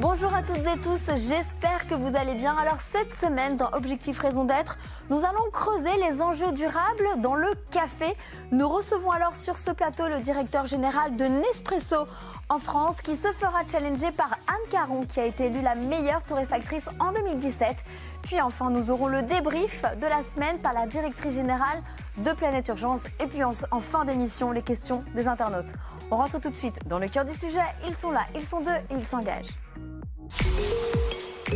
Bonjour à toutes et tous, j'espère que vous allez bien. Alors cette semaine dans Objectif Raison d'être, nous allons creuser les enjeux durables dans le café. Nous recevons alors sur ce plateau le directeur général de Nespresso en France qui se fera challenger par Anne Caron qui a été élue la meilleure torréfactrice en 2017. Puis enfin, nous aurons le débrief de la semaine par la directrice générale de Planète Urgence. Et puis en, en fin d'émission, les questions des internautes. On rentre tout de suite dans le cœur du sujet. Ils sont là, ils sont deux ils s'engagent.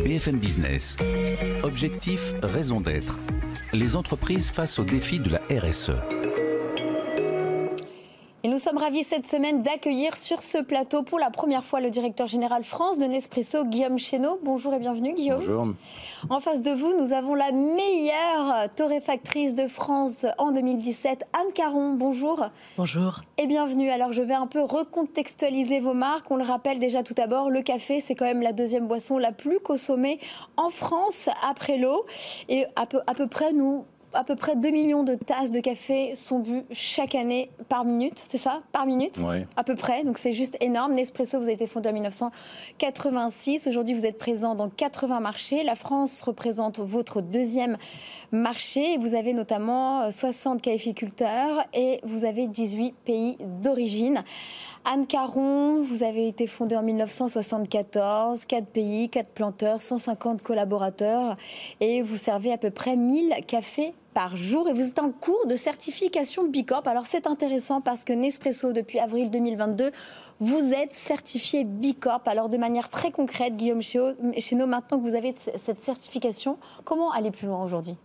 BFM Business. Objectif, raison d'être. Les entreprises face au défi de la RSE. Et nous sommes ravis cette semaine d'accueillir sur ce plateau pour la première fois le directeur général France de Nespresso, Guillaume Chéneau. Bonjour et bienvenue Guillaume. Bonjour. En face de vous, nous avons la meilleure torréfactrice de France en 2017, Anne Caron. Bonjour. Bonjour. Et bienvenue. Alors je vais un peu recontextualiser vos marques. On le rappelle déjà tout d'abord, le café, c'est quand même la deuxième boisson la plus consommée en France après l'eau. Et à peu, à peu près, nous à peu près 2 millions de tasses de café sont bues chaque année par minute, c'est ça? Par minute? Oui. À peu près, donc c'est juste énorme. Nespresso, vous avez été fondé en 1986. Aujourd'hui, vous êtes présent dans 80 marchés. La France représente votre deuxième marché. Vous avez notamment 60 caféiculteurs et vous avez 18 pays d'origine. Anne Caron, vous avez été fondée en 1974, 4 pays, 4 planteurs, 150 collaborateurs et vous servez à peu près 1000 cafés par jour et vous êtes en cours de certification Bicorp. Alors c'est intéressant parce que Nespresso, depuis avril 2022, vous êtes certifié Bicorp. Alors de manière très concrète, Guillaume Chéneau, maintenant que vous avez cette certification, comment aller plus loin aujourd'hui?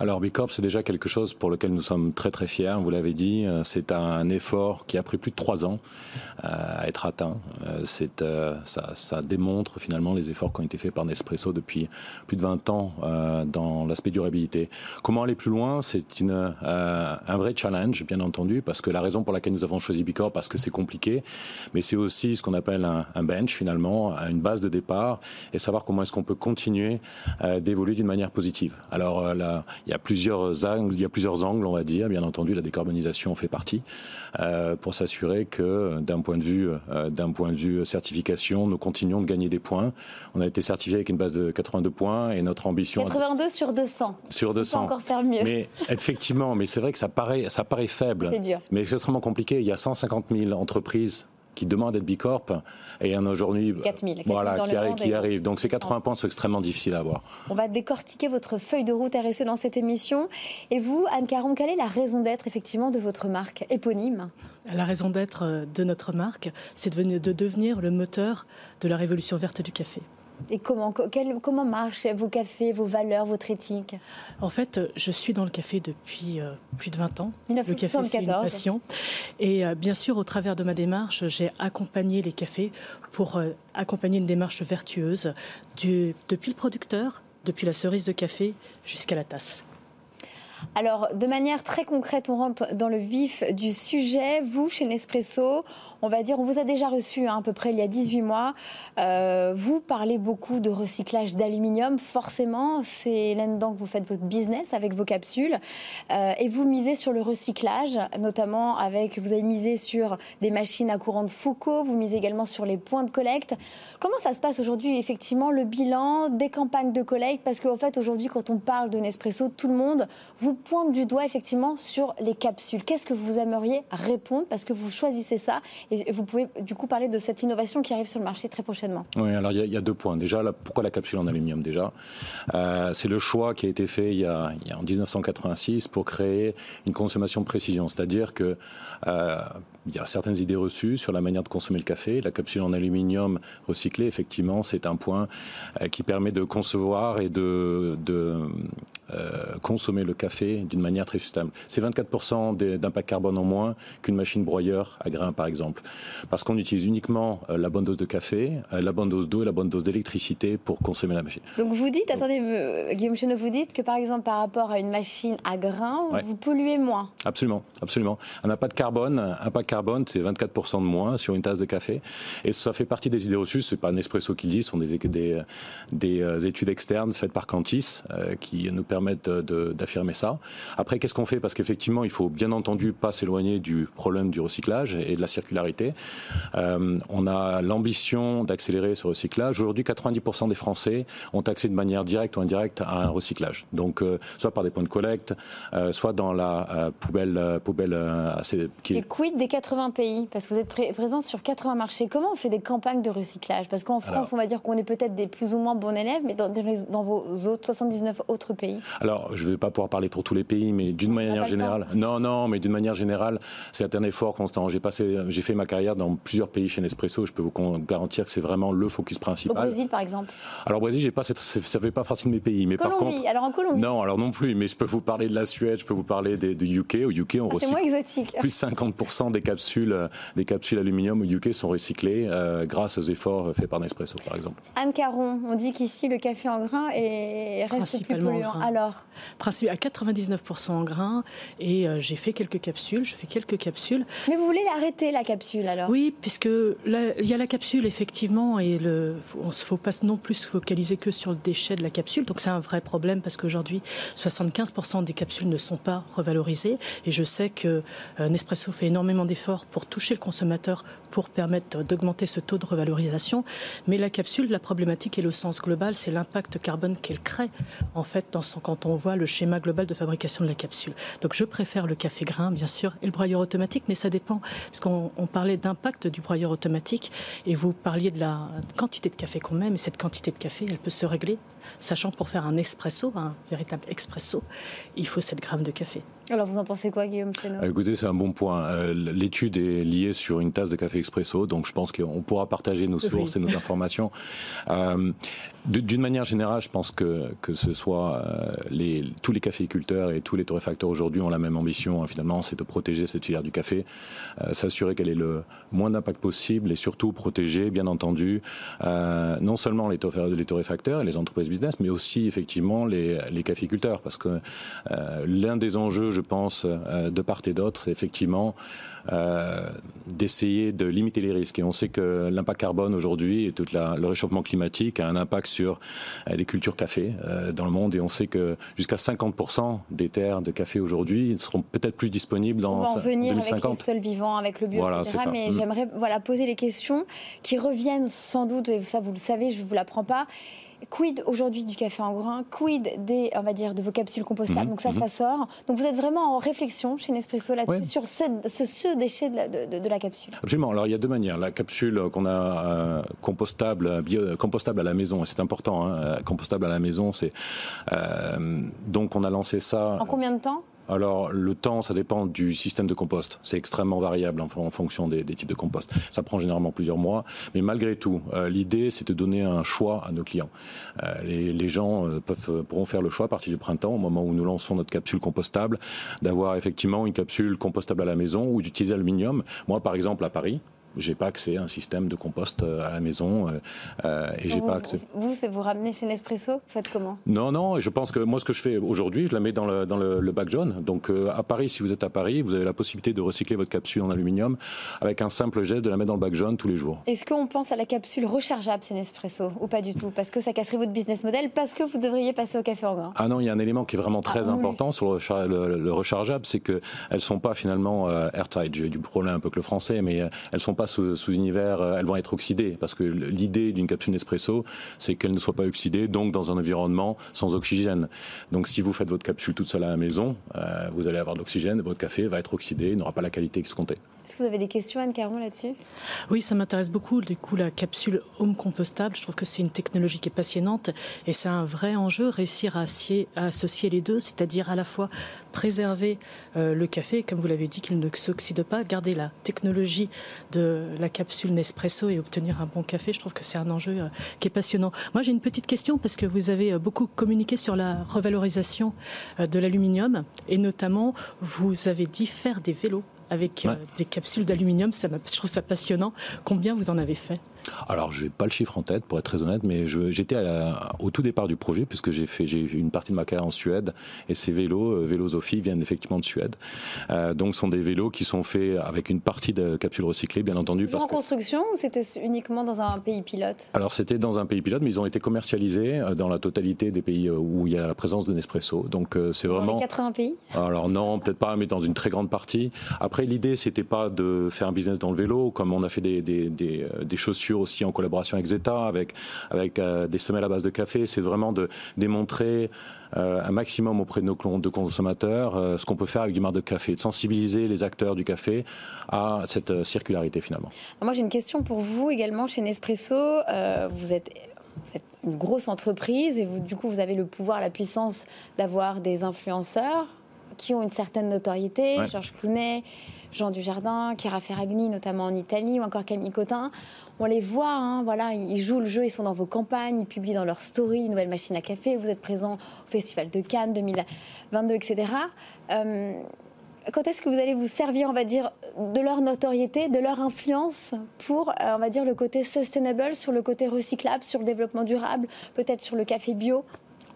Alors Bicorp, c'est déjà quelque chose pour lequel nous sommes très très fiers. Vous l'avez dit, c'est un effort qui a pris plus de trois ans à être atteint. C'est ça, ça, démontre finalement les efforts qui ont été faits par Nespresso depuis plus de 20 ans dans l'aspect durabilité. Comment aller plus loin? C'est une un vrai challenge, bien entendu, parce que la raison pour laquelle nous avons choisi Bicorp, parce que c'est compliqué, mais c'est aussi ce qu'on appelle un, un, bench finalement, une base de départ, et savoir comment est-ce qu'on peut continuer d'évoluer d'une manière positive. Alors là, il y a plusieurs angles, il y a plusieurs angles, on va dire. Bien entendu, la décarbonisation en fait partie euh, pour s'assurer que, d'un point de vue, euh, d'un point de vue certification, nous continuons de gagner des points. On a été certifié avec une base de 82 points et notre ambition. 82 sur 200. Sur 200. On peut encore faire mieux. Mais effectivement, mais c'est vrai que ça paraît, ça paraît faible. C'est dur. Mais c'est extrêmement compliqué. Il y a 150 000 entreprises qui demandent d'être Bicorp et il y en a aujourd'hui 4000 voilà, qui, arri qui arrivent. Donc ces 80 points sont extrêmement difficiles à avoir. On va décortiquer votre feuille de route RSE dans cette émission. Et vous, Anne Caron, quelle est la raison d'être effectivement de votre marque éponyme? La raison d'être de notre marque, c'est de devenir le moteur de la révolution verte du café. Et comment, quel, comment marchent vos cafés, vos valeurs, votre éthique? En fait, je suis dans le café depuis euh, plus de 20 ans. 1974. Le café, c'est une passion. Et euh, bien sûr, au travers de ma démarche, j'ai accompagné les cafés pour euh, accompagner une démarche vertueuse du, depuis le producteur, depuis la cerise de café jusqu'à la tasse. Alors, de manière très concrète, on rentre dans le vif du sujet. Vous, chez Nespresso, on va dire, on vous a déjà reçu hein, à peu près il y a 18 mois. Euh, vous parlez beaucoup de recyclage d'aluminium. Forcément, c'est là-dedans que vous faites votre business avec vos capsules. Euh, et vous misez sur le recyclage, notamment avec, vous avez misé sur des machines à courant de Foucault, vous misez également sur les points de collecte. Comment ça se passe aujourd'hui, effectivement, le bilan des campagnes de collecte? Parce qu'en fait, aujourd'hui, quand on parle de Nespresso, tout le monde vous pointe du doigt, effectivement, sur les capsules. Qu'est-ce que vous aimeriez répondre? Parce que vous choisissez ça et vous pouvez du coup parler de cette innovation qui arrive sur le marché très prochainement. Oui, alors il y, a deux points. Déjà, pourquoi la capsule en aluminium déjà? Euh, C'est le choix qui a été fait il y, a, en 1986 pour créer une consommation précision. C'est-à-dire que euh, il y a certaines idées reçues sur la manière de consommer le café. La capsule en aluminium recyclé, effectivement, c'est un point euh, qui permet de concevoir et de, de euh, consommer le café d'une manière très sustainable. C'est 24% d'impact carbone en moins qu'une machine broyeur à grains, par exemple. Parce qu'on utilise uniquement euh, la bonne dose de café, la bonne dose d'eau et la bonne dose d'électricité pour consommer la machine. Donc vous dites, attendez, Guillaume Chenot, vous dites que par exemple par rapport à une machine à grains, vous polluez moins. Absolument, absolument. Un impact carbone, impact carbone, c'est 24% de moins sur une tasse de café. Et ça fait partie des idées reçues. C'est pas Nespresso qui le dit, ce sont des, euh, études externes faites par Cantis euh, qui nous permettent d'affirmer ça. Après, qu'est-ce qu'on fait? Parce qu'effectivement, il faut bien entendu pas s'éloigner du problème du recyclage et de la circularité. Euh, on a l'ambition d'accélérer ce recyclage. Aujourd'hui, 90% des Français ont accès de manière directe ou indirecte à un recyclage. Donc, soit par des points de collecte, soit dans la poubelle, poubelle assez. Qui est... Quid des 80 pays Parce que vous êtes présent sur 80 marchés. Comment on fait des campagnes de recyclage? Parce qu'en France, on va dire qu'on est peut-être des plus ou moins bons élèves, mais dans, dans, vos autres 79 autres pays Alors, je ne vais pas pouvoir parler pour tous les pays, mais d'une manière générale. Non, non, mais d'une manière générale, c'est un effort constant. J'ai passé, j'ai fait ma carrière dans plusieurs pays chez Nespresso. Je peux vous garantir que c'est vraiment le focus principal. Au Brésil, par exemple. Alors, au Brésil, j'ai pas ça fait pas partie de mes pays, mais par contre. Alors en Colombie. Non, alors non plus. Mais je peux vous parler de la Suède, je peux vous parler du UK. Au UK, on ah, moins exotique. Plus de 50% des capsules, des capsules aluminium au UK sont recyclées euh, grâce aux efforts faits par Nespresso, par exemple. Anne Caron, on dit qu'ici le café en grains est, reste plus polluant. Alors à 99% en grains et euh, j'ai fait quelques capsules, je fais quelques capsules. Mais vous voulez l'arrêter la capsule alors? Oui, puisque il y a la capsule effectivement et le, on ne faut pas non plus se focaliser que sur le déchet de la capsule. Donc c'est un vrai problème parce qu'aujourd'hui 75% des capsules ne sont pas revalorisées et je sais que euh, Nespresso fait énormément d'efforts pour toucher le consommateur pour permettre d'augmenter ce taux de revalorisation. Mais la capsule, la problématique et le sens global, c'est l'impact carbone qu'elle crée, en fait, dans son, quand on voit le schéma global de fabrication de la capsule. Donc je préfère le café grain, bien sûr, et le broyeur automatique, mais ça dépend. Parce qu'on parlait d'impact du broyeur automatique, et vous parliez de la quantité de café qu'on met, mais cette quantité de café, elle peut se régler sachant que pour faire un espresso, un véritable expresso, il faut 7 grammes de café. Alors vous en pensez quoi, Guillaume Chéneau Écoutez, c'est un bon point. Euh, l'étude est liée sur une tasse de café expresso, donc je pense qu'on pourra partager nos sources et nos informations. Euh, d'une manière générale, je pense que que ce soit euh, les, tous les caféiculteurs et tous les torréfacteurs aujourd'hui ont la même ambition. Hein, finalement, c'est de protéger cette filière du café, s'assurer qu'elle ait le moins d'impact possible et surtout protéger, bien entendu, non seulement les, torréfacteurs et les entreprises business, mais aussi effectivement les, les caféiculteurs, parce que l'un des enjeux je pense, euh, de part et d'autre, c'est effectivement euh, d'essayer de limiter les risques. Et on sait que l'impact carbone aujourd'hui et tout le réchauffement climatique a un impact euh, les cultures café dans le monde. Et on sait que jusqu'à 50% des terres de café aujourd'hui seront peut-être plus disponibles dans on va en venir avec les sols vivants, avec le bio, etc. Mais mm. j'aimerais voilà, poser les questions qui reviennent sans doute, et ça vous le savez, je ne vous l'apprends pas Quid aujourd'hui du café en grain Quid des, on va dire, de vos capsules compostables mhm, Donc ça, mhm. ça sort. Donc vous êtes vraiment en réflexion chez Nespresso là-dessus sur ce, ce, déchet de la, de, la, capsule. Absolument. Alors il y a deux manières. La capsule qu'on a euh, compostable, bio, compostable à la maison, c'est important. Hein, compostable à la maison, c'est euh, donc on a lancé ça. En combien de temps? Alors le temps, ça dépend du système de compost. C'est extrêmement variable en, fonction des, types de compost. Ça prend généralement plusieurs mois, mais malgré tout, euh, l'idée c'est de donner un choix à nos clients. Euh, les, gens euh, peuvent pourront faire le choix à partir du printemps, au moment où nous lançons notre capsule compostable, d'avoir effectivement une capsule compostable à la maison ou d'utiliser l'aluminium. Moi, par exemple, à Paris, j'ai pas accès à un système de compost euh, à la maison euh, euh, et j'ai pas accès. Vous, c'est vous ramenez chez Nespresso? Vous faites comment? Non, non. Je pense que moi, ce que je fais aujourd'hui, je la mets dans le, dans le, bac jaune. Donc à Paris, si vous êtes à Paris, vous avez la possibilité de recycler votre capsule en aluminium avec un simple geste de la mettre dans le bac jaune tous les jours. Est-ce qu'on pense à la capsule rechargeable chez Nespresso ou pas du tout? Parce que ça casserait votre business model Parce que vous devriez passer au café en grain Ah non, il y a un élément qui est vraiment très ah, important sur le, rechargeable, c'est que elles sont pas finalement airtight. J'ai du problème un peu que le français, mais elles sont pas sous, sous univers, elles vont être oxydées parce que l'idée d'une capsule Nespresso, c'est qu'elle ne soit pas oxydée, donc dans un environnement sans oxygène. Donc si vous faites votre capsule toute seule à la maison, vous allez avoir de l'oxygène, votre café va être oxydé, il n'aura pas la qualité escomptée. Est-ce que vous avez des questions, Anne Caron, là-dessus? Oui, ça m'intéresse beaucoup. Du coup, la capsule home compostable, je trouve que c'est une technologie qui est passionnante et c'est un vrai enjeu, réussir à, associer les deux, c'est-à-dire à la fois préserver euh, le café, comme vous l'avez dit, qu'il ne s'oxyde pas, garder la technologie de la capsule Nespresso et obtenir un bon café. Je trouve que c'est un enjeu euh, qui est passionnant. Moi, j'ai une petite question parce que vous avez euh, beaucoup communiqué sur la revalorisation de l'aluminium et notamment, vous avez dit faire des vélos avec des capsules d'aluminium. Je trouve ça passionnant. Combien vous en avez fait? Alors, je n'ai pas le chiffre en tête, pour être très honnête, mais j'étais au tout départ du projet, puisque j'ai fait, j'ai une partie de ma carrière en Suède, et ces vélos, euh, Vélosophie, viennent effectivement de Suède. Euh, donc, ce sont des vélos qui sont faits avec une partie de capsules recyclées, bien entendu. Parce en construction ou c'était uniquement dans un pays pilote? Alors, c'était dans un pays pilote, mais ils ont été commercialisés euh, dans la totalité des pays où il y a la présence de Nespresso. Donc, c'est vraiment. Dans les 80 pays? Alors, non, peut-être pas, mais dans une très grande partie. Après, l'idée, c'était pas de faire un business dans le vélo, comme on a fait des, des, des, des chaussures aussi en collaboration avec Zeta, avec, avec euh, des semelles à base de café. C'est vraiment de démontrer euh, un maximum auprès de nos de consommateurs euh, ce qu'on peut faire avec du marc de café, de sensibiliser les acteurs du café à cette circularité finalement. Moi j'ai une question pour vous également chez Nespresso. vous êtes une grosse entreprise et vous, du coup, vous avez le pouvoir, la puissance d'avoir des influenceurs qui ont une certaine notoriété. Georges Clooney, Jean Dujardin, Chiara Ferragni, notamment en Italie, ou encore Camille Cotin on les voit, hein, voilà, ils jouent le jeu, ils sont dans vos campagnes, ils publient dans leurs stories une nouvelle machine à café, vous êtes présent au Festival de Cannes 2022, etc. Euh, quand est-ce que vous allez vous servir, on va dire, de leur notoriété, de leur influence pour, euh, on va dire, le côté sustainable, sur le côté recyclable, sur le développement durable, peut-être sur le café bio?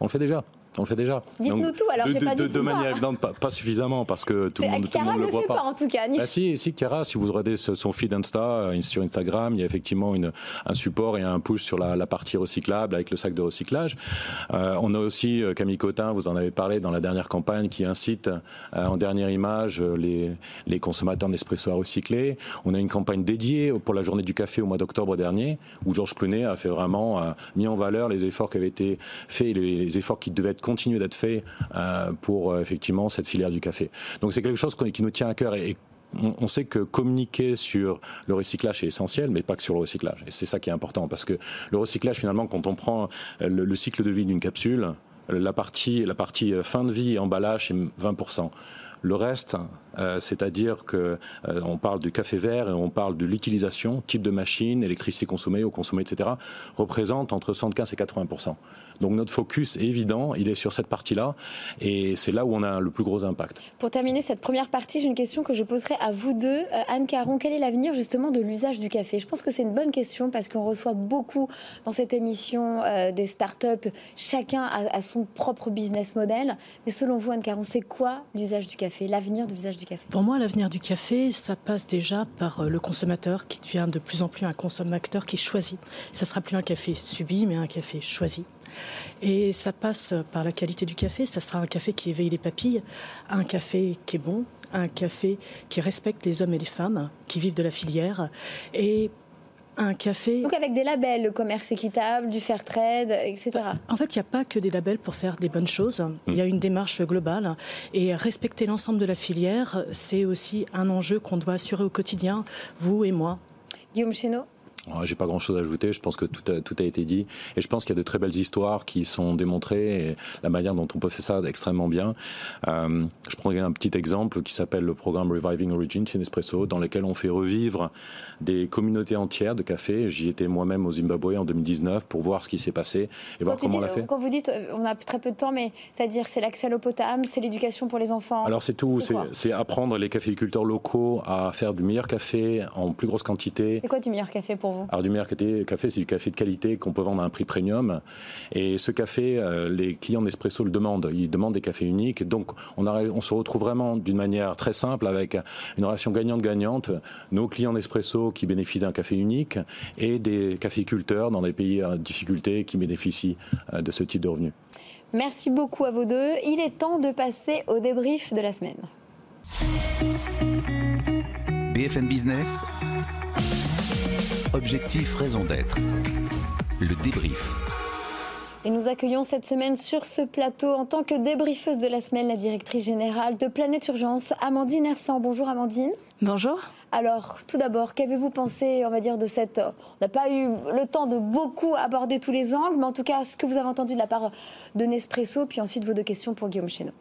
On le fait déjà. On le fait déjà. Dites-nous tout, alors de, pas de, de manière évidente, pas, suffisamment, parce que tout le monde, tout le monde le, voit pas. en tout cas. Bah, si, si, Chiara, si vous regardez son feed Insta, euh, sur Instagram, il y a effectivement une, un support et un push sur la, la partie recyclable avec le sac de recyclage. Euh, on a aussi euh, Camille Cotin, vous en avez parlé dans la dernière campagne, qui incite euh, en dernière image les, les consommateurs d'espresso à recycler. On a une campagne dédiée pour la journée du café au mois d'octobre dernier, où Georges Clooney a fait vraiment mis en valeur les efforts qui avaient été faits, les, les efforts qui devaient être continue d'être fait euh, pour euh, effectivement cette filière du café. Donc c'est quelque chose qui nous tient à cœur et, on sait que communiquer sur le recyclage est essentiel, mais pas que sur le recyclage. Et c'est ça qui est important, parce que le recyclage, finalement, quand on prend le, le cycle de vie d'une capsule, la partie, la partie euh, fin de vie emballage, c'est 20%. Le reste, euh, c'est-à-dire que euh, on parle du café vert et on parle de l'utilisation, type de machine, électricité consommée, eau consommée, etc., représente entre 75 et 80% Donc notre focus est évident, il est sur cette partie-là, et c'est là où on a le plus gros impact. Pour terminer cette première partie, j'ai une question que je poserai à vous deux. Euh, Anne Caron, quel est l'avenir justement de l'usage du café? Je pense que c'est une bonne question parce qu'on reçoit beaucoup dans cette émission des startups, chacun a, a, son propre business model. Mais selon vous, Anne Caron, c'est quoi l'usage du café, l'avenir de l'usage du café Pour moi, l'avenir du café, ça passe déjà par euh, le consommateur qui devient de plus en plus un consommateur qui choisit. Ça sera plus un café subi, mais un café choisi. Et ça passe par la qualité du café. Ça sera un café qui éveille les papilles, un café qui est bon, un café qui respecte les hommes et les femmes qui vivent de la filière. Et un café. Donc avec des labels, le commerce équitable, du fair trade, etc. En fait, il n'y a pas que des labels pour faire des bonnes choses. Il y a une démarche globale. Et respecter l'ensemble de la filière, c'est aussi un enjeu qu'on doit assurer au quotidien, vous et moi. Guillaume Chéneau j'ai pas grand chose à ajouter. Je pense que tout a, tout a été dit. Et je pense qu'il y a de très belles histoires qui sont démontrées et la manière dont on peut faire ça extrêmement bien. Euh, je prendrai un petit exemple qui s'appelle le programme Reviving Origins chez Nespresso, dans lequel on fait revivre des communautés entières de café. J'y étais moi-même au Zimbabwe en 2019 pour voir ce qui s'est passé et voir comment on l'a fait. Quand vous dites, euh, on a très peu de temps, mais c'est-à-dire c'est l'accès à l'eau potable, c'est l'éducation pour les enfants. Alors c'est tout. C'est apprendre les caféiculteurs locaux à faire du meilleur café en plus grosse quantité. C'est quoi du meilleur café pour alors du meilleur café, c'est du café de qualité qu'on peut vendre à un prix premium. Et ce café, euh, les clients d'Espresso le demandent. Ils demandent des cafés uniques. Donc on, on se retrouve vraiment d'une manière très simple avec une relation gagnante-gagnante. Nos clients d'Espresso qui bénéficient d'un café unique et des caféiculteurs dans des pays en difficulté qui bénéficient euh, de ce type de revenus. Merci beaucoup à vous deux. Il est temps de passer au débrief de la semaine. BFM Business Objectif, raison d'être. Le débrief. Et nous accueillons cette semaine sur ce plateau, en tant que débriefeuse de la semaine, la directrice générale de Planète Urgence, Amandine Hersan. Bonjour Amandine. Bonjour. Alors, tout d'abord, qu'avez-vous pensé, on va dire, de cette... On n'a pas eu le temps de beaucoup aborder tous les angles, mais en tout cas, ce que vous avez entendu de la part de Nespresso, puis ensuite vos deux questions pour Guillaume Chéneau.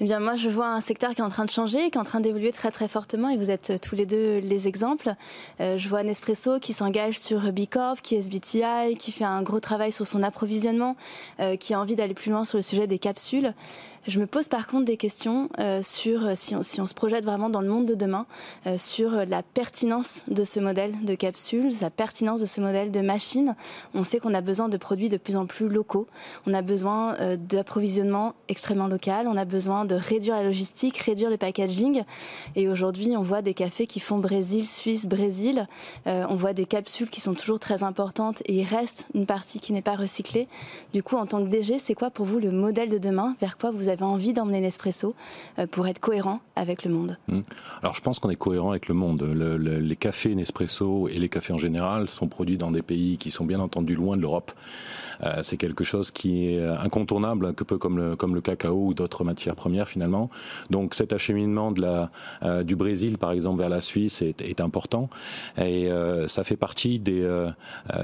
Eh bien, moi, je vois un secteur qui est en train de changer, qui est en train d'évoluer très très fortement, et vous êtes euh, tous les deux les exemples. Euh, je vois Nespresso qui s'engage sur B Corp, qui est SBTI, qui fait un gros travail sur son approvisionnement, euh, qui a envie d'aller plus loin sur le sujet des capsules. Je me pose par contre des questions euh, sur, euh, si on, si on, se projette vraiment dans le monde de demain, euh, sur la pertinence de ce modèle de capsule, la pertinence de ce modèle de machine. On sait qu'on a besoin de produits de plus en plus locaux. On a besoin d'approvisionnement extrêmement local. On a besoin de réduire la logistique, réduire le packaging. Et aujourd'hui, on voit des cafés qui font Brésil, Suisse, Brésil. on voit des capsules qui sont toujours très importantes et il reste une partie qui n'est pas recyclée. Du coup, en tant que DG, c'est quoi pour vous le modèle de demain? Vers quoi vous avez envie d'emmener l'espresso euh, pour être cohérent avec le monde hmm. Alors je pense qu'on est cohérent avec le monde. les cafés Nespresso et les cafés en général sont produits dans des pays qui sont bien entendu loin de l'Europe. Euh, c'est quelque chose qui est incontournable, un peu comme le, comme le cacao ou d'autres matières premières finalement. Donc cet acheminement euh, du Brésil par exemple vers la Suisse est, important et ça fait partie des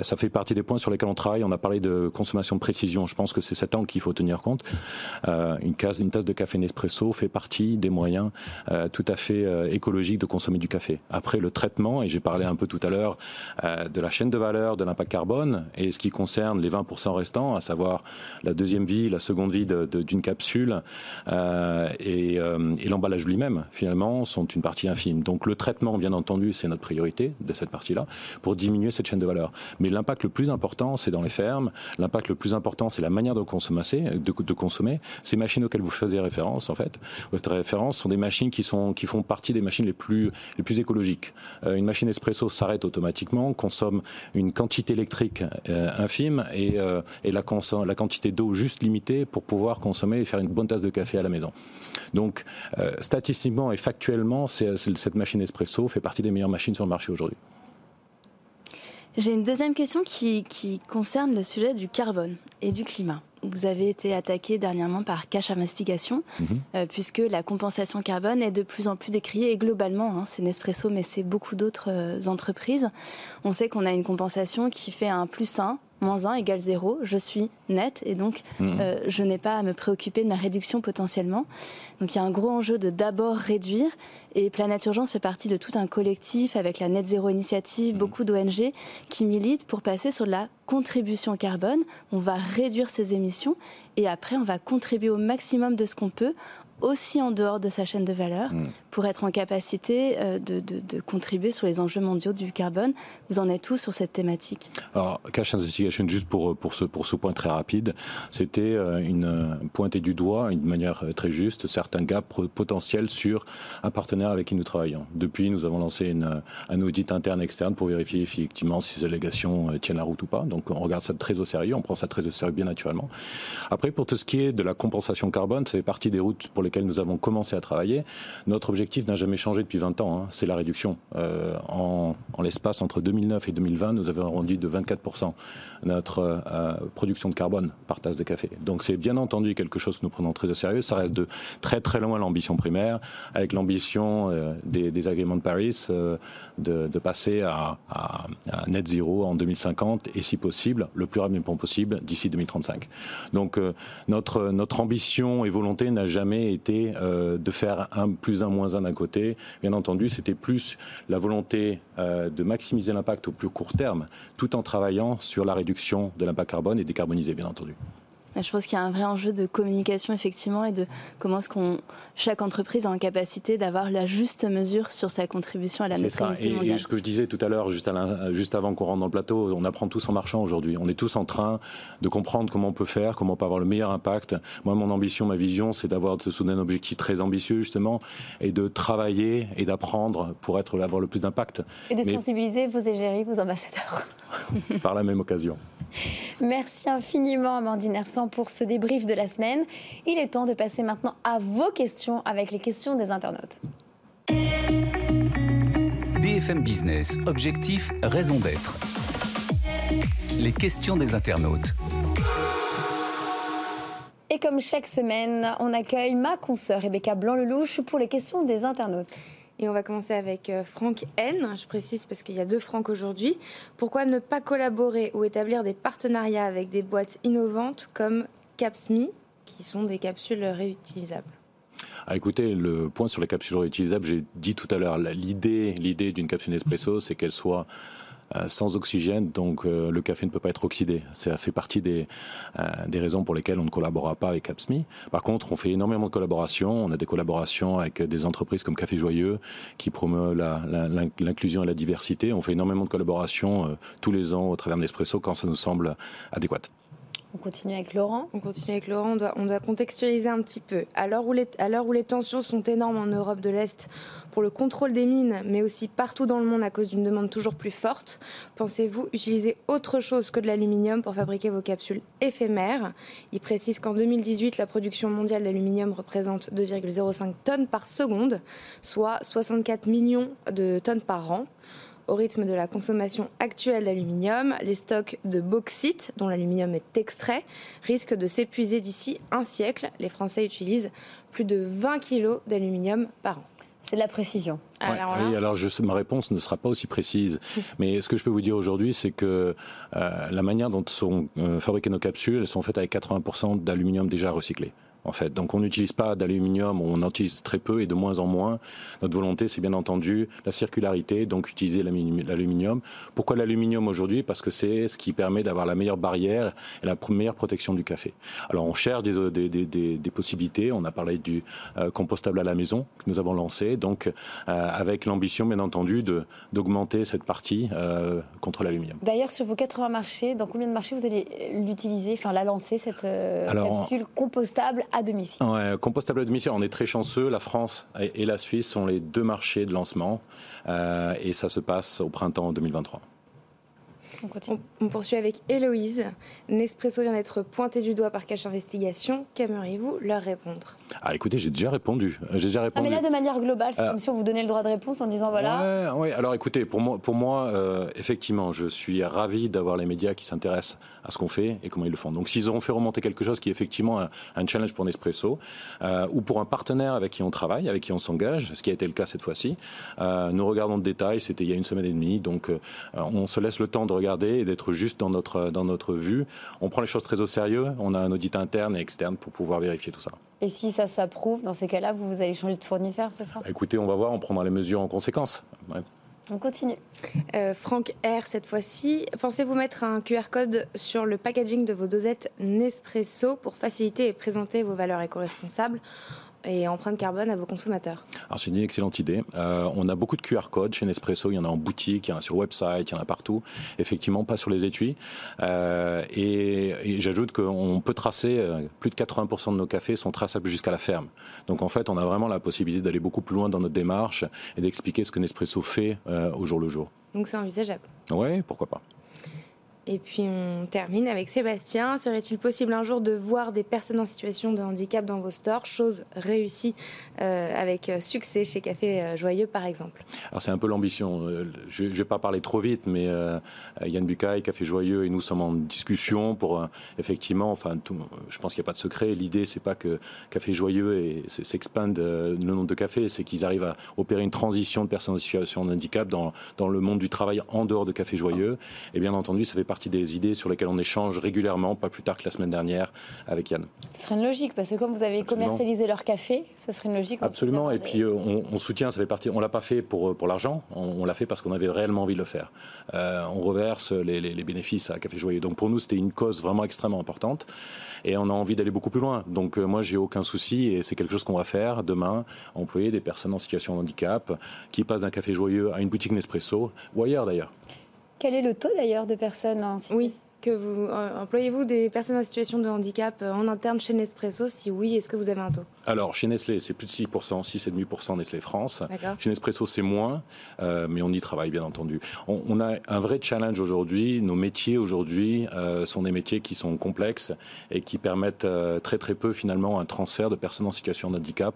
ça fait partie des points sur lesquels on travaille. On a parlé de consommation de précision. Je pense que c'est cet angle qu'il faut tenir compte. Une tasse de café Nespresso fait partie des moyens euh, tout à fait euh, écologiques de consommer du café. Après le traitement, et j'ai parlé un peu tout à l'heure euh, de la chaîne de valeur, de l'impact carbone, et ce qui concerne les 20% restants, à savoir la deuxième vie, la seconde vie d'une capsule et, et l'emballage lui-même, finalement, sont une partie infime. Donc le traitement, bien entendu, c'est notre priorité de cette partie-là, pour diminuer cette chaîne de valeur. Mais l'impact le plus important, c'est dans les fermes. L'impact le plus important, c'est la manière de consommer, de consommer. Ces machines vous faisiez référence, en fait, votre référence, sont des machines qui, sont, qui font partie des machines les plus, les plus écologiques. Euh, une machine espresso s'arrête automatiquement, consomme une quantité électrique euh, infime et, euh, et la, la quantité d'eau juste limitée pour pouvoir consommer et faire une bonne tasse de café à la maison. Donc, statistiquement et factuellement, cette machine espresso fait partie des meilleures machines sur le marché aujourd'hui. J'ai une deuxième question qui, qui, concerne le sujet du carbone et du climat vous avez été attaqué dernièrement par Cash Investigation, mhm. euh, puisque la compensation carbone est de plus en plus décriée, et globalement, hein, c'est Nespresso, mais c'est beaucoup d'autres euh, entreprises. On sait qu'on a une compensation qui fait un plus 1 moins 1 égale 0, je suis net et donc mmh. euh, je n'ai pas à me préoccuper de ma réduction potentiellement. Donc il y a un gros enjeu de d'abord réduire et Planète Urgence fait partie de tout un collectif avec la Net Zero Initiative, mmh. beaucoup d'ONG qui militent pour passer sur la contribution carbone. On va réduire ses émissions et après on va contribuer au maximum de ce qu'on peut aussi en dehors de sa chaîne de valeur mmh pour être en capacité euh, de, de, contribuer sur les enjeux mondiaux du carbone. Vous en êtes tous sur cette thématique? Alors, Cash Investigation, juste pour, pour, ce, pour ce point très rapide, c'était euh, une euh, pointer du doigt, une manière très juste, certains gaps potentiels sur un partenaire avec qui nous travaillons. Depuis, nous avons lancé une, un audit interne externe pour vérifier effectivement si ces allégations tiennent la route ou pas. Donc, on regarde ça très au sérieux, on prend ça très au sérieux bien naturellement. Après, pour tout ce qui est de la compensation carbone, ça fait partie des routes pour nous avons commencé à travailler. Notre l'objectif n'a jamais changé depuis 20 ans, hein. c'est la réduction. Euh, en, l'espace entre 2009 et 2020, nous avons rendu de 24% notre euh, production de carbone par tasse de café. Donc c'est bien entendu quelque chose que nous prenons très au sérieux. Ça reste de très très loin l'ambition primaire, avec l'ambition euh, des, agréments de Paris de, passer à, net zéro en 2050 et si possible, le plus rapidement possible d'ici 2035. Donc notre, notre ambition et volonté n'a jamais été de faire un plus un moins d'un côté. Bien entendu, c'était plus la volonté euh, de maximiser l'impact au plus court terme, tout en travaillant sur la réduction de l'impact carbone et décarboniser, bien entendu. Je pense qu'il y a un vrai enjeu de communication effectivement et de comment est-ce qu'on chaque entreprise a en capacité d'avoir la juste mesure sur sa contribution à la neutralité mondiale. Et ce que je disais tout à l'heure, juste, juste avant qu'on rentre dans le plateau, on apprend tous en marchant aujourd'hui. On est tous en train de comprendre comment on peut faire, comment on peut avoir le meilleur impact. Moi, mon ambition, ma vision, c'est d'avoir de se souder un objectif très ambitieux justement et de travailler et d'apprendre pour être avoir le plus d'impact. Et de sensibiliser vos égéries, vos ambassadeurs. Par la même occasion. Merci infiniment Amandine Hersan pour ce débrief de la semaine. Il est temps de passer maintenant à vos questions avec les questions des internautes. BFM Business, objectif, raison d'être. Les questions des internautes. Et comme chaque semaine, on accueille ma consoeur Rebecca Blanc-Lelouch pour les questions des internautes. Et on va commencer avec euh, Franck N. Je précise parce qu'il y a deux Franck aujourd'hui. Pourquoi ne pas collaborer ou établir des partenariats avec des boîtes innovantes comme Capsme, qui sont des capsules réutilisables? Ah, écoutez, le point sur les capsules réutilisables, j'ai dit tout à l'heure, l'idée, l'idée d'une capsule Nespresso, c'est qu'elle soit sans oxygène, donc euh, le café ne peut pas être oxydé. Ça fait partie des, euh, des raisons pour lesquelles on ne collabora pas avec Capsmi. Par contre, on fait énormément de collaborations. On a des collaborations avec des entreprises comme Café Joyeux qui promeut l'inclusion et la diversité. On fait énormément de collaborations tous les ans au travers d'Espresso quand ça nous semble adéquat. On continue avec Laurent. On doit contextualiser un petit peu. À l'heure où, où, les tensions sont énormes en Europe de l'Est pour le contrôle des mines, mais aussi partout dans le monde à cause d'une demande toujours plus forte, pensez-vous utiliser autre chose que de l'aluminium pour fabriquer vos capsules éphémères? Il précise qu'en 2018, la production mondiale d'aluminium représente 2,05 tonnes par seconde, soit 64 millions de tonnes par an. Au rythme de la consommation actuelle d'aluminium, les stocks de bauxite, dont l'aluminium est extrait, risquent de s'épuiser d'ici un siècle. Les Français utilisent plus de 20 kg d'aluminium par an. C'est de la précision. Alors, oui, alors je, ma réponse ne sera pas aussi précise. Mais ce que je peux vous dire aujourd'hui, c'est que euh, la manière dont sont euh, fabriquées nos capsules, elles sont faites avec 80% d'aluminium déjà recyclé en fait. Donc on n'utilise pas d'aluminium, on en utilise très peu et de moins en moins. Notre volonté, c'est bien entendu la circularité, donc utiliser l'aluminium. Pourquoi l'aluminium aujourd'hui? Parce que c'est ce qui permet d'avoir la meilleure barrière et la meilleure protection du café. Alors on cherche des, des, des, des possibilités. On a parlé du euh, compostable à la maison que nous avons lancé, donc euh, avec l'ambition, bien entendu, d'augmenter cette partie euh, contre l'aluminium. D'ailleurs, sur vos 80 marchés, dans combien de marchés vous allez l'utiliser, enfin la lancer cette capsule compostable à domicile. Compostable à domicile, on est très chanceux. La France et, la Suisse sont les deux marchés de lancement euh, et ça se passe au printemps 2023. On, poursuit avec Héloïse. Nespresso vient d'être pointé du doigt par Cache Investigation. Qu'aimeriez-vous leur répondre? Ah, écoutez, j'ai déjà répondu. J'ai déjà répondu. Ah, mais là, de manière globale, c'est euh, comme si on vous donnait le droit de réponse en disant voilà. Oui, alors écoutez, pour moi, pour moi euh, effectivement, je suis ravi d'avoir les médias qui s'intéressent à ce qu'on fait et comment ils le font. Donc, s'ils auront fait remonter quelque chose qui est effectivement un, challenge pour Nespresso euh, ou pour un partenaire avec qui on travaille, avec qui on s'engage, ce qui a été le cas cette fois-ci, nous regardons de détail. C'était il y a une semaine et demie, donc on se laisse le temps de regarder et d'être juste dans notre, dans notre vue. On prend les choses très au sérieux. On a un audit interne et externe pour pouvoir vérifier tout ça. Et si ça s'approuve, dans ces cas-là, vous, vous allez changer de fournisseur, c'est ça? Bah, Écoutez, on va voir, on prendra les mesures en conséquence. On continue. Euh, Franck R, cette fois-ci, pensez-vous mettre un QR code sur le packaging de vos dosettes Nespresso pour faciliter et présenter vos valeurs éco-responsables? Et empreinte carbone à vos consommateurs Alors c'est une excellente idée. Euh, on a beaucoup de QR codes chez Nespresso, il y en a en boutique, il y en a sur le website, il y en a partout. Effectivement, pas sur les étuis. Euh, et, j'ajoute qu'on peut tracer, euh, plus de 80% de nos cafés sont traçables jusqu'à la ferme. Donc en fait, on a vraiment la possibilité d'aller beaucoup plus loin dans notre démarche et d'expliquer ce que Nespresso fait au jour le jour. Donc c'est envisageable Oui, pourquoi pas. Et puis on termine avec Sébastien. Serait-il possible un jour de voir des personnes en situation de handicap dans vos stores? Chose réussie euh, avec succès chez Café euh, Joyeux par exemple. Alors c'est un peu l'ambition. Euh, je ne vais pas parler trop vite, mais Yann Bucaille, Café Joyeux, et nous sommes en discussion pour effectivement, enfin, je pense qu'il n'y a pas de secret. L'idée, c'est pas que Café Joyeux s'expande le nombre de cafés, c'est qu'ils arrivent à opérer une transition de personnes en situation de handicap dans, dans le monde du travail en dehors de Café Joyeux. Et bien entendu, ça fait partie des idées sur lesquelles on échange régulièrement, pas plus tard que la semaine dernière avec Yann. Ce serait une logique, parce que comme vous avez commercialisé leur café, ce serait une logique. Absolument, et puis euh, on, soutient, ça fait partie, on l'a pas fait pour, pour l'argent, on, l'a fait parce qu'on avait réellement envie de le faire. Euh, on reverse les, les, bénéfices à Café Joyeux. Donc pour nous, c'était une cause vraiment extrêmement importante, et on a envie d'aller beaucoup plus loin. Donc euh, moi, j'ai aucun souci, et c'est quelque chose qu'on va faire demain, employer des personnes en situation de handicap qui passent d'un Café Joyeux à une boutique Nespresso, ou ailleurs d'ailleurs. Quel est le taux d'ailleurs de personnes en Oui, que vous euh, employez-vous des personnes en situation de handicap euh, en interne chez Nespresso? Si oui, est-ce que vous avez un taux? Alors, chez Nestlé, c'est plus de 6%, 6,5% Nestlé France. Chez Nespresso, c'est moins, euh, mais on y travaille, bien entendu. On, a un vrai challenge aujourd'hui. Nos métiers aujourd'hui sont des métiers qui sont complexes et qui permettent très très peu, finalement, un transfert de personnes en situation de handicap.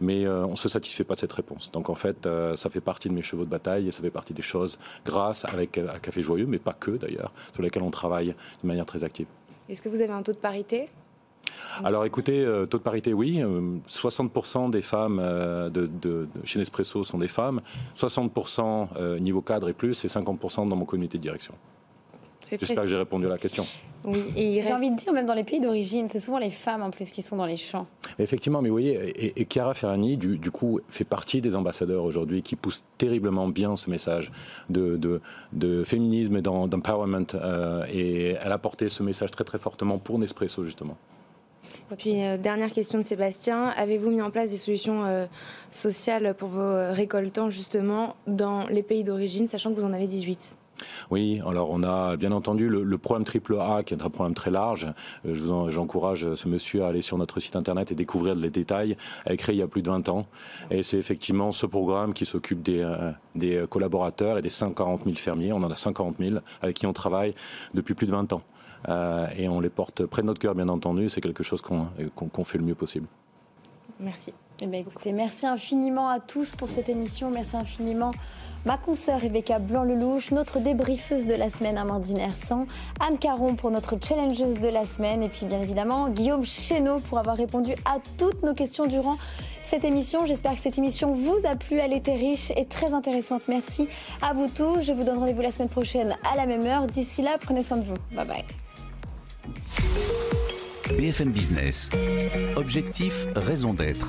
Mais on ne se satisfait pas de cette réponse. Donc, en fait, ça fait partie de mes chevaux de bataille et ça fait partie des choses, grâce avec un Café Joyeux, mais pas que d'ailleurs, sur lesquelles on travaille de manière très active. Est-ce que vous avez un taux de parité? Alors écoutez, euh, taux de parité, oui. 60% euh, des femmes euh, de, chez Nespresso sont des femmes, 60% niveau cadre et plus, et 50% dans mon comité de direction. J'espère que j'ai répondu à la question. Oui, et j'ai envie de dire, même dans les pays d'origine, c'est souvent les femmes en plus qui sont dans les champs. Effectivement, mais vous voyez, et, Chiara Ferrani, du, coup, fait partie des ambassadeurs aujourd'hui qui poussent terriblement bien ce message de, de, féminisme et d'empowerment. Euh, et elle a porté ce message très très fortement pour Nespresso, justement. Et puis, euh, dernière question de Sébastien. Avez-vous mis en place des solutions euh, sociales pour vos récoltants, justement, dans les pays d'origine, sachant que vous en avez 18 oui, alors on a bien entendu le, programme triple A, qui est un programme très large. Euh, je j'encourage ce monsieur à aller sur notre site internet et découvrir les détails. Elle il y a plus de 20 ans. Et c'est effectivement ce programme qui s'occupe des, euh, collaborateurs et des 140 000 fermiers. On en a 140 000 avec qui on travaille depuis plus de 20 ans. Euh, et on les porte près de notre cœur, bien entendu. C'est quelque chose qu'on fait le mieux possible. Merci. Eh bien, écoutez, merci infiniment à tous pour cette émission. Merci infiniment ma consoeur Rebecca Blanc-Lelouch, notre débriefeuse de la semaine Amandine Hersan, Anne Caron pour notre challengeuse de la semaine et puis bien évidemment Guillaume Chéneau pour avoir répondu à toutes nos questions durant cette émission. J'espère que cette émission vous a plu. Elle était riche et très intéressante. Merci à vous tous. Je vous donne rendez-vous la semaine prochaine à la même heure. D'ici là, prenez soin de vous. Bye bye. BFM Business. Objectif, raison d'être.